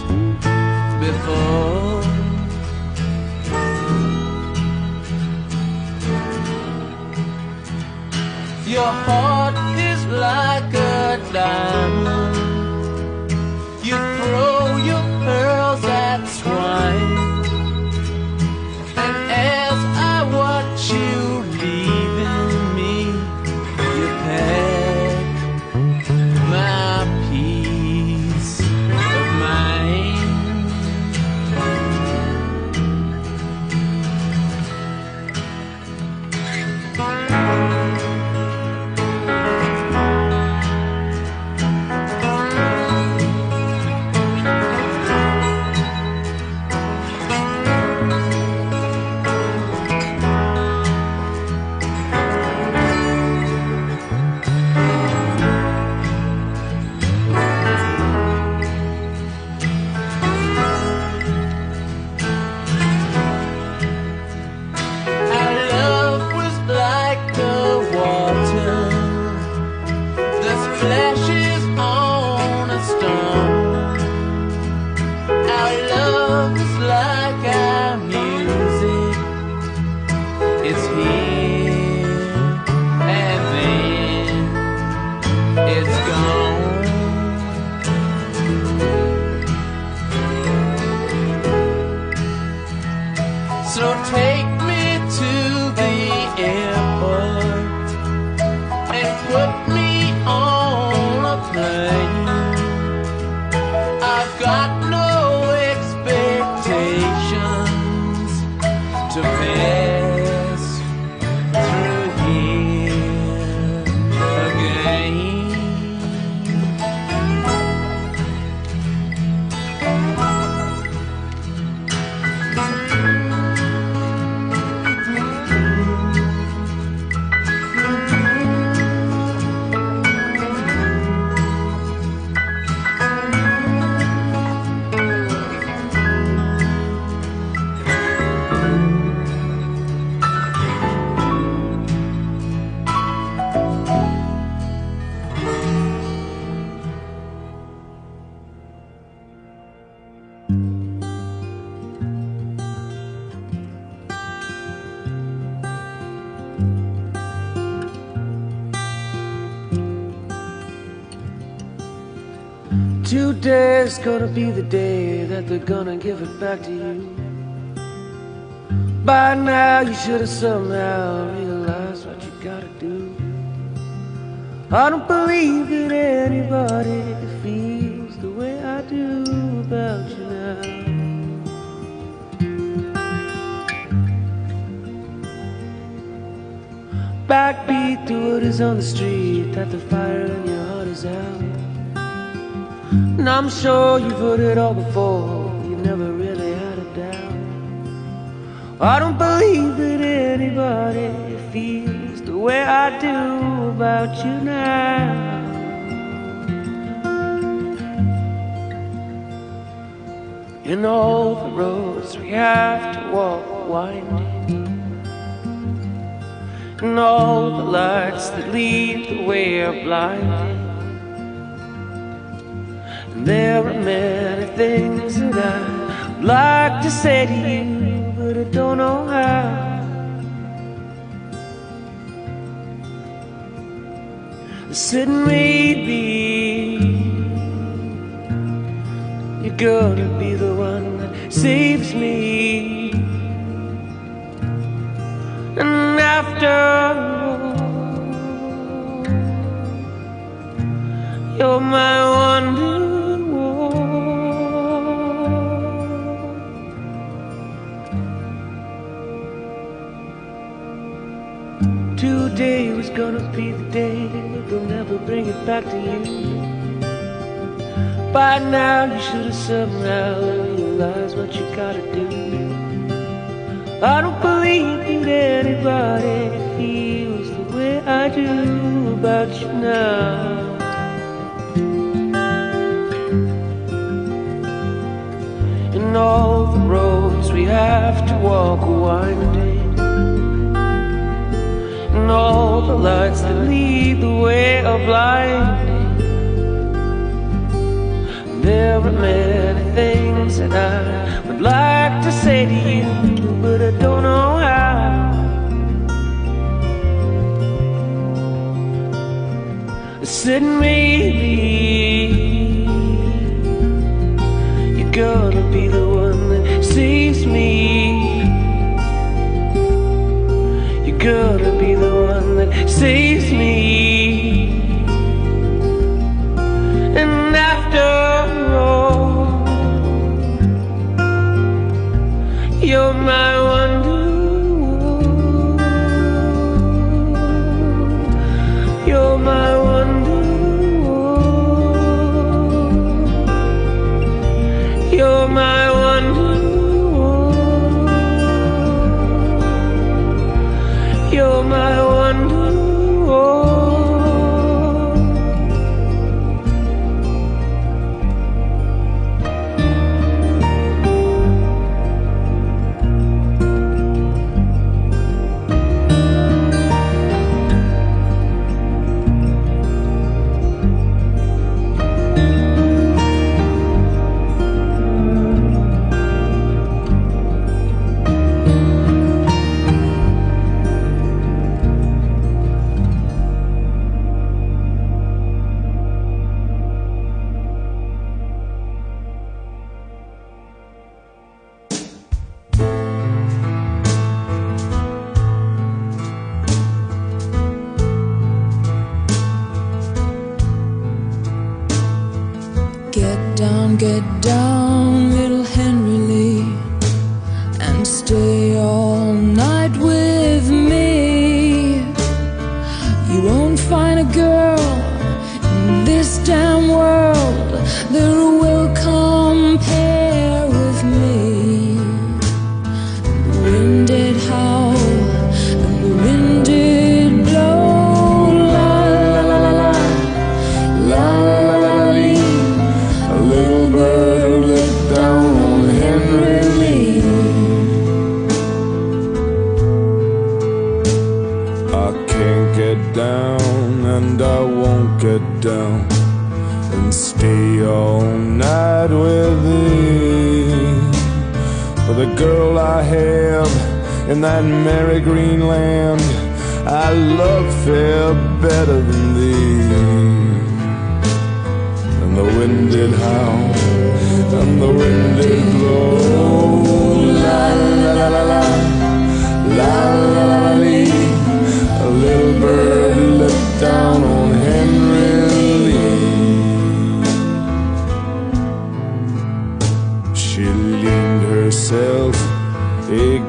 [SPEAKER 3] before. Your heart is like a diamond. Today's gonna be the day that they're gonna give it back to you. By now, you should have somehow realized what you gotta do. I don't believe that anybody feels the way I do about you now. Backbeat to what is on the street, that the fire in your heart is out. And I'm sure you've heard it all before, you never really had a doubt. I don't believe that anybody feels the way I do about you now. In all the roads we have to walk winding, and all the lights that lead the way are blinding. There are many things that I'd like to say to you, but I don't know how. Said maybe you're gonna be the one that saves me. And after you're my wonder Today was gonna be the day they'll never bring it back to you. By now you should have somehow realized what you gotta do. I don't believe that anybody feels the way I do about you now. And all the roads we have to walk are winding. And all the lights that lead the way are blinding. There are many things that I would like to say to you, but I don't know how. I said maybe saves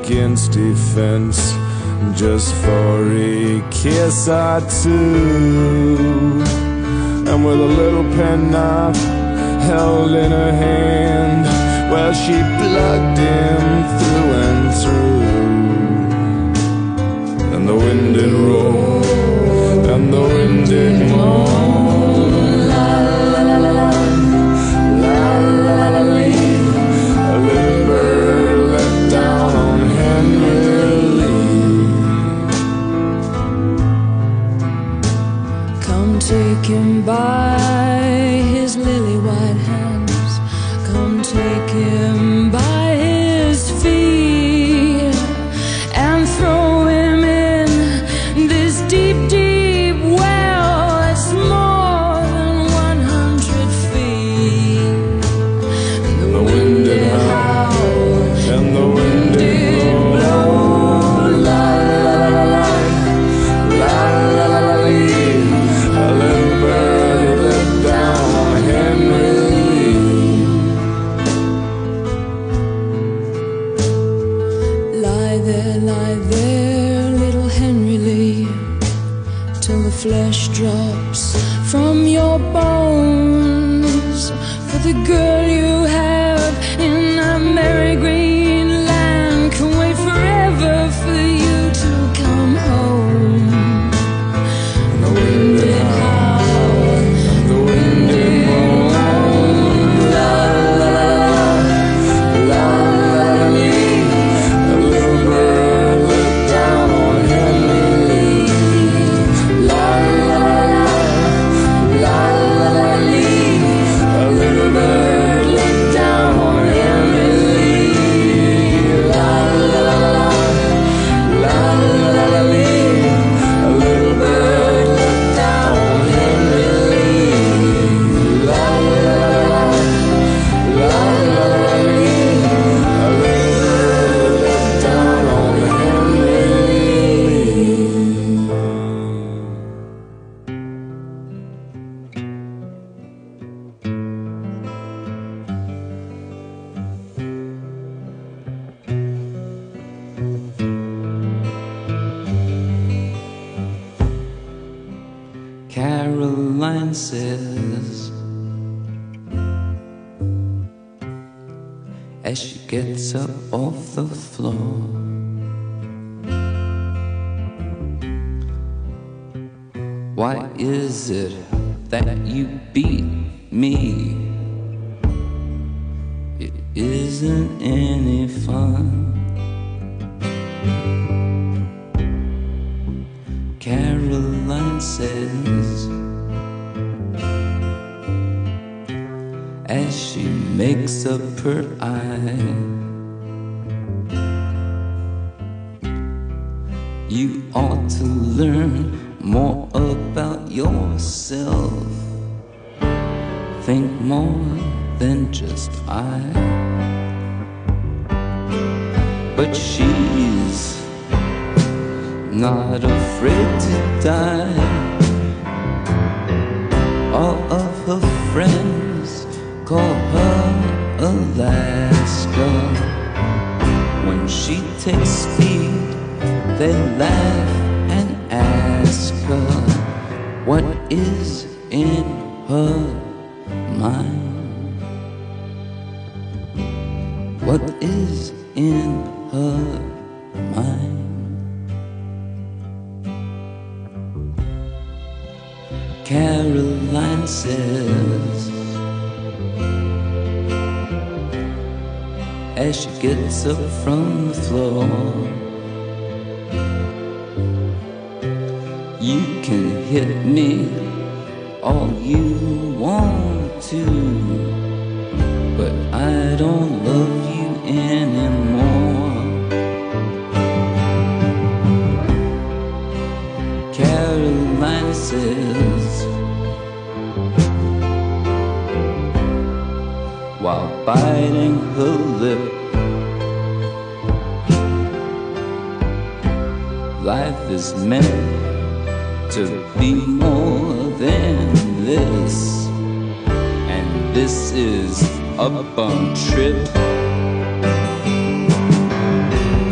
[SPEAKER 5] against fence just for a kiss or two. And with a little penknife held in her hand, well, she plugged him through and through. And the wind did roar, and the wind did moan.
[SPEAKER 6] dances as she gets up off the floor. Why is it that you beat me?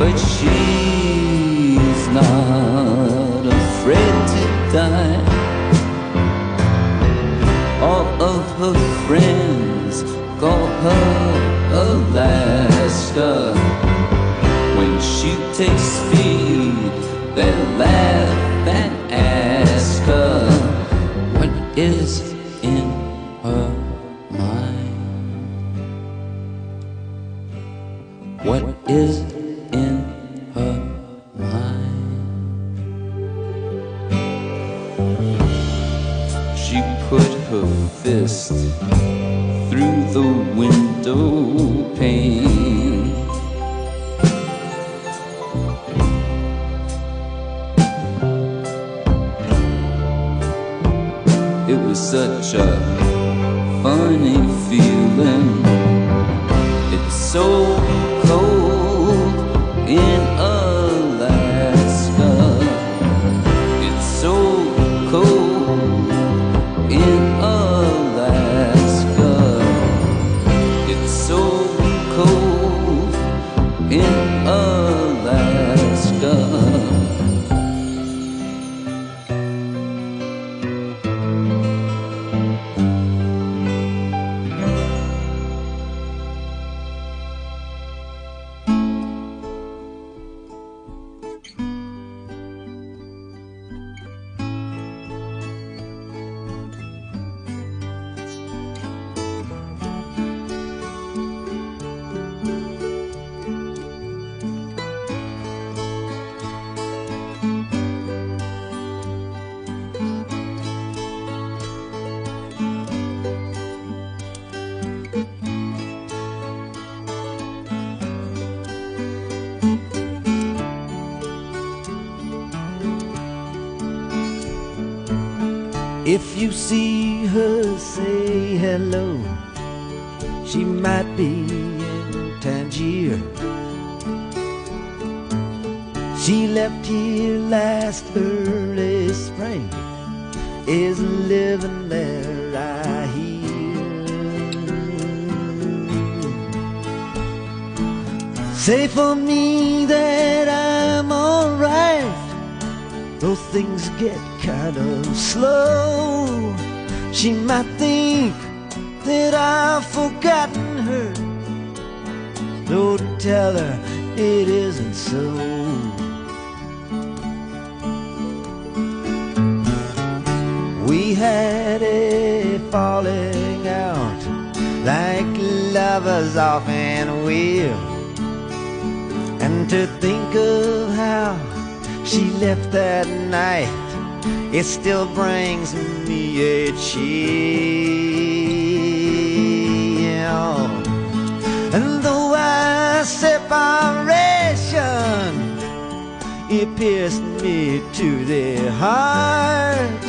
[SPEAKER 6] but she's not.
[SPEAKER 7] Hello. She might be in Tangier. She left here last early spring. Is living there, I hear. Say for me that I'm alright. Though things get kind of slow, she might think that I've forgotten her. Don't tell her it isn't so. We had a falling out like lovers often will. And to think of how she left that night, it still brings me a chill. And though our separation, it pierced me to the heart.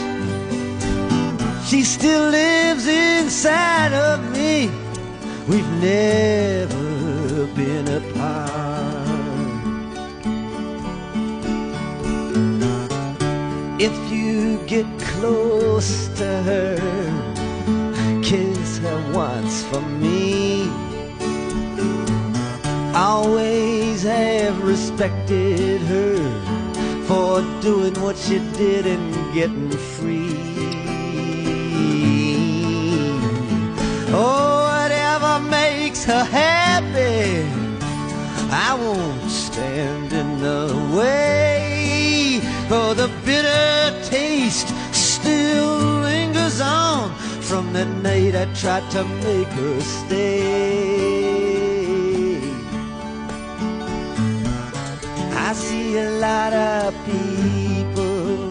[SPEAKER 7] She still lives inside of me. We've never been apart. If you get close to her, her once for me. Always have respected her for doing what she did and getting free. Oh, whatever makes her happy, I won't stand in the way. For the bitter taste still lingers on from the night I tried to make her stay. I see a lot of people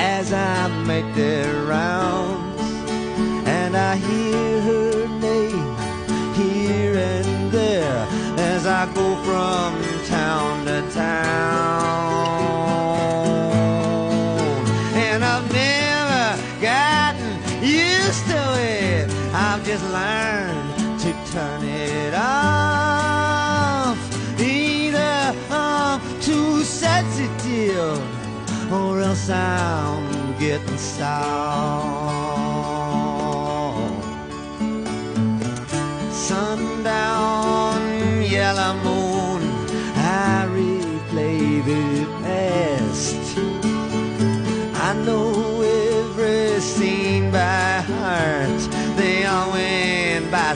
[SPEAKER 7] as I make their rounds, and I hear her name here and there as I go from town to town. Just learned to turn it off. Either I'm too sensitive or else I'm getting soft.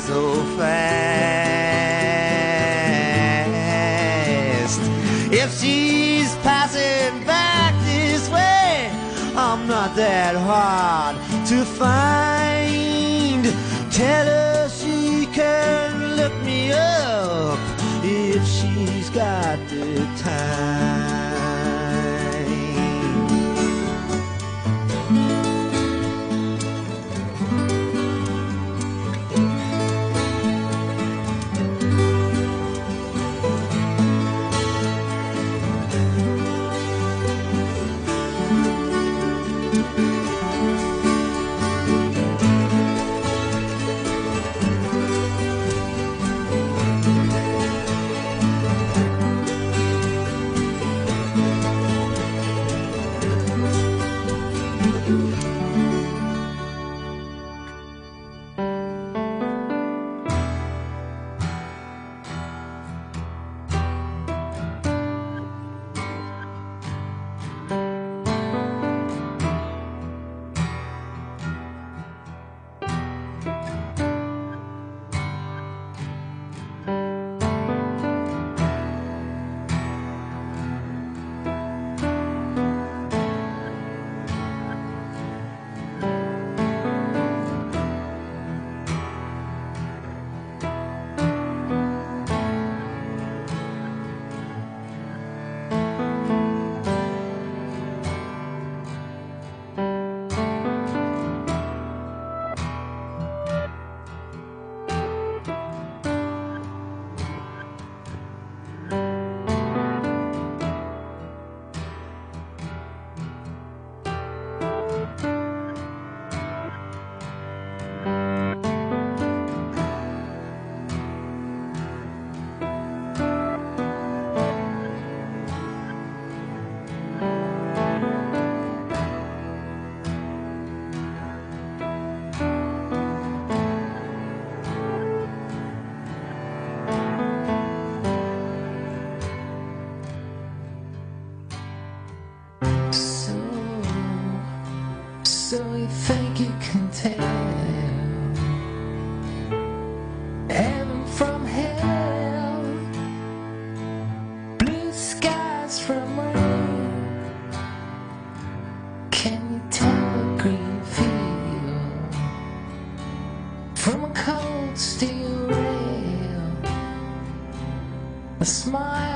[SPEAKER 7] So fast. If she's passing back this way, I'm not that hard to find. Tell her she can look me up if she's got the time.
[SPEAKER 8] steel rail. A smile.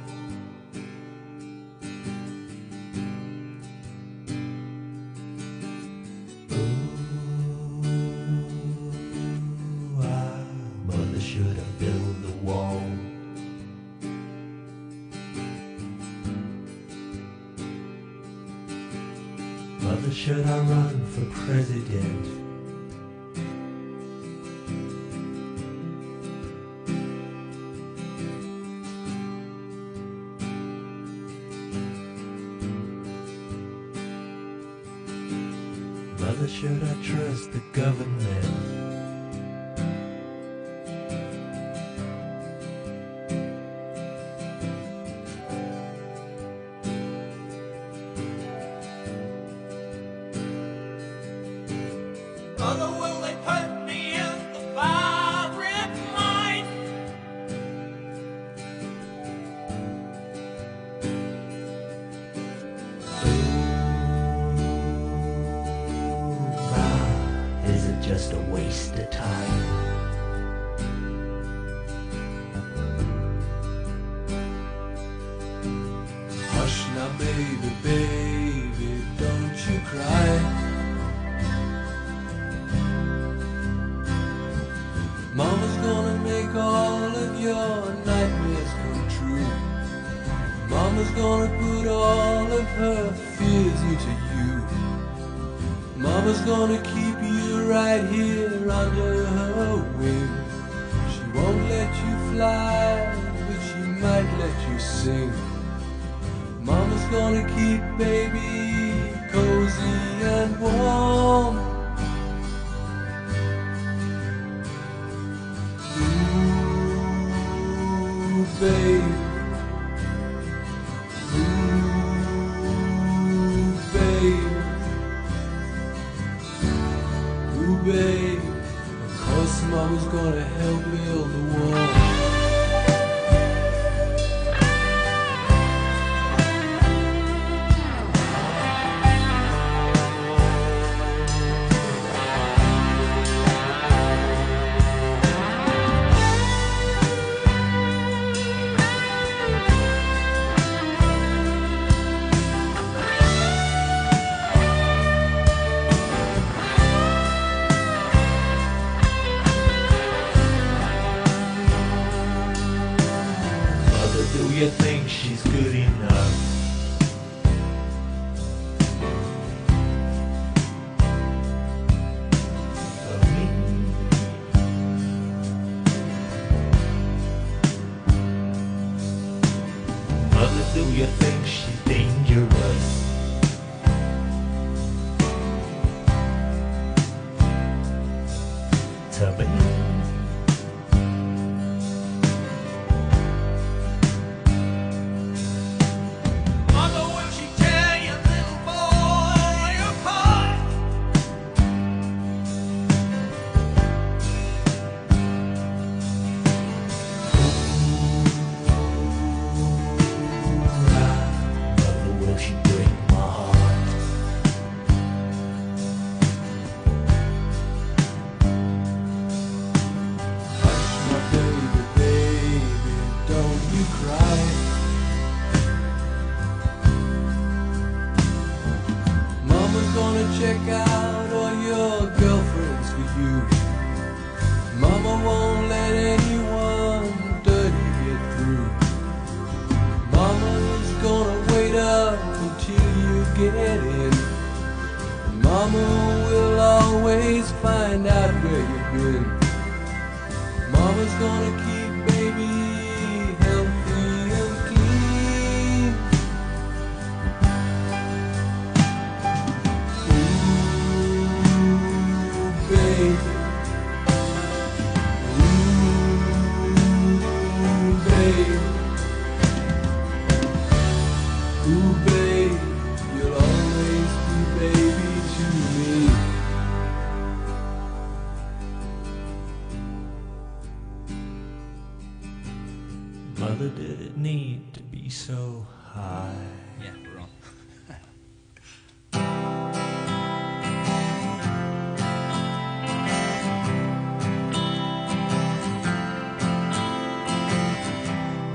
[SPEAKER 9] mama's gonna help me
[SPEAKER 2] on the wall.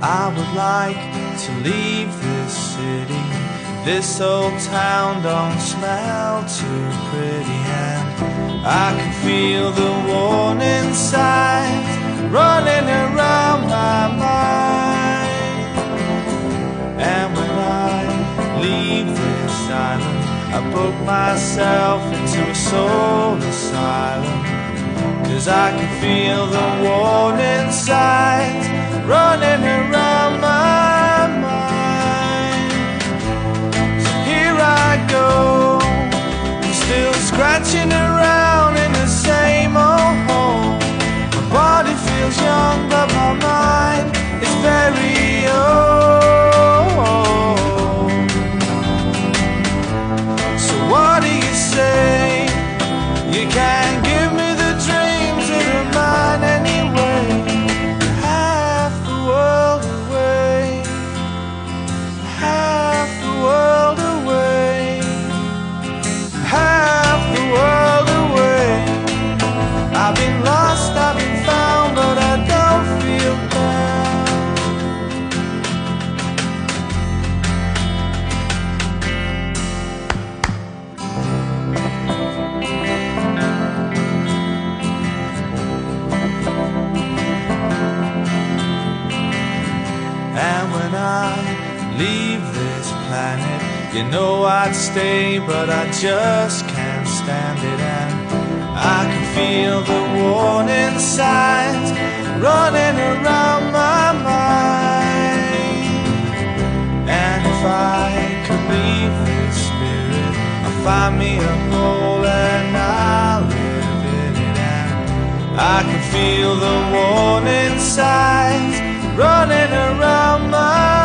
[SPEAKER 10] I would like to leave this city. This old town don't smell too pretty, and I can feel the warning signs running around my mind. And when I leave this island, I book myself into a soul asylum. Cause I can feel the warning signs running around my mind. So here I go, I'm still scratching around in the same old hole. My body feels young, but my mind is very old. So what do you say? You know I'd stay, but I just can't stand it. And I can feel the warning signs running around my mind. And if I could leave this spirit, I'll find me a hole and I'll live in it. And I can feel the warning signs running around my mind.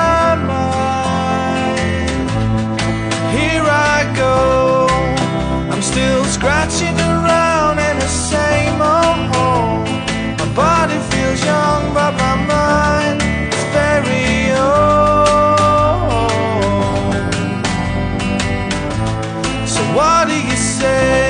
[SPEAKER 10] Still scratching around in the same old hole. My body feels young, but my mind is very old. So what do you say?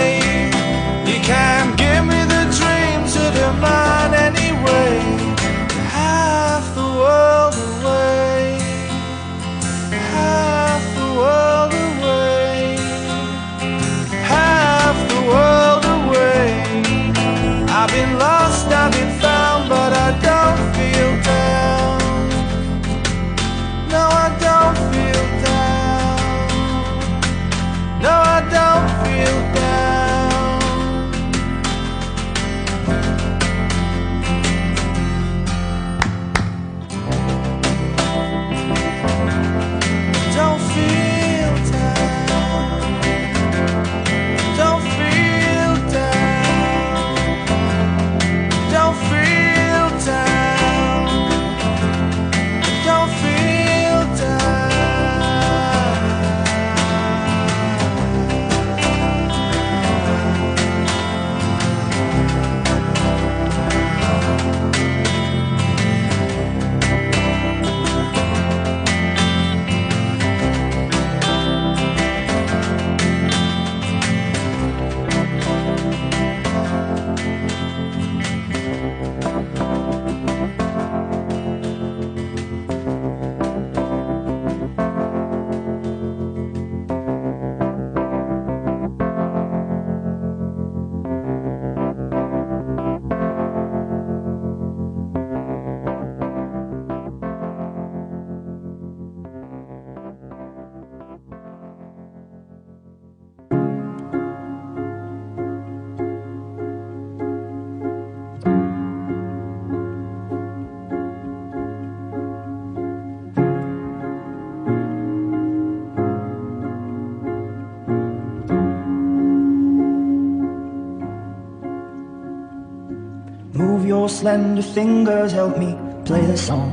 [SPEAKER 11] Slender fingers, help me play the song.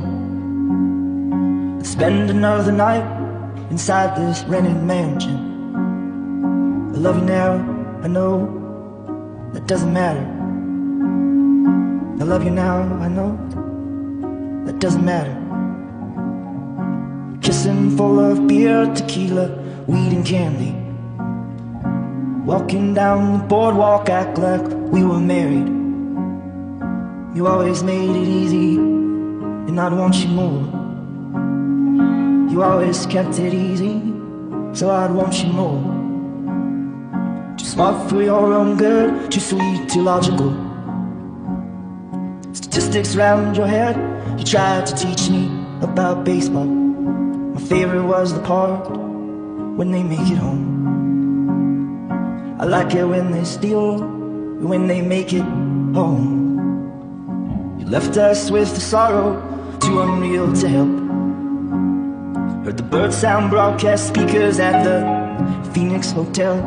[SPEAKER 11] Spend another night inside this rented mansion. I love you now, I know that doesn't matter. I love you now, I know that doesn't matter. kissing full of beer, tequila, weed, and candy. Walking down the boardwalk, act like we were married. You always made it easy, and I'd want you more. You always kept it easy, so I'd want you more. Too smart for your own good, too sweet, too logical. Statistics round your head, you tried to teach me about baseball. My favorite was the part when they make it home. I like it when they steal, when they make it home. Left us with the sorrow, too unreal to help. Heard the bird sound broadcast speakers at the Phoenix Hotel.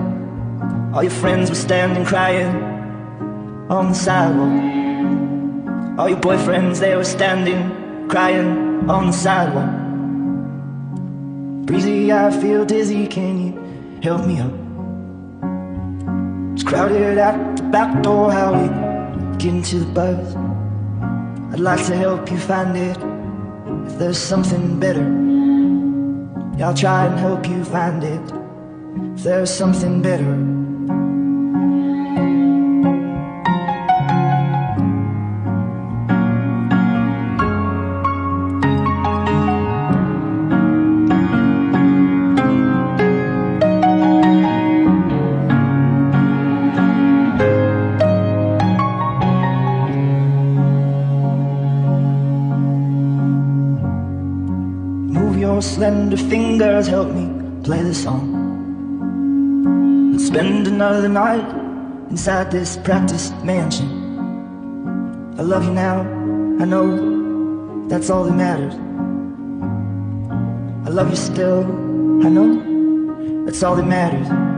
[SPEAKER 11] All your friends were standing crying on the sidewalk. All your boyfriends, they were standing crying on the sidewalk. Breezy, I feel dizzy, can you help me up? It's crowded at the back door, how we get into the buzz? I'd like to help you find it if there's something better. I'll try and help you find it if there's something better. Song. Let's spend another night inside this practice mansion. I love you now, I know that's all that matters. I love you still, I know that's all that matters.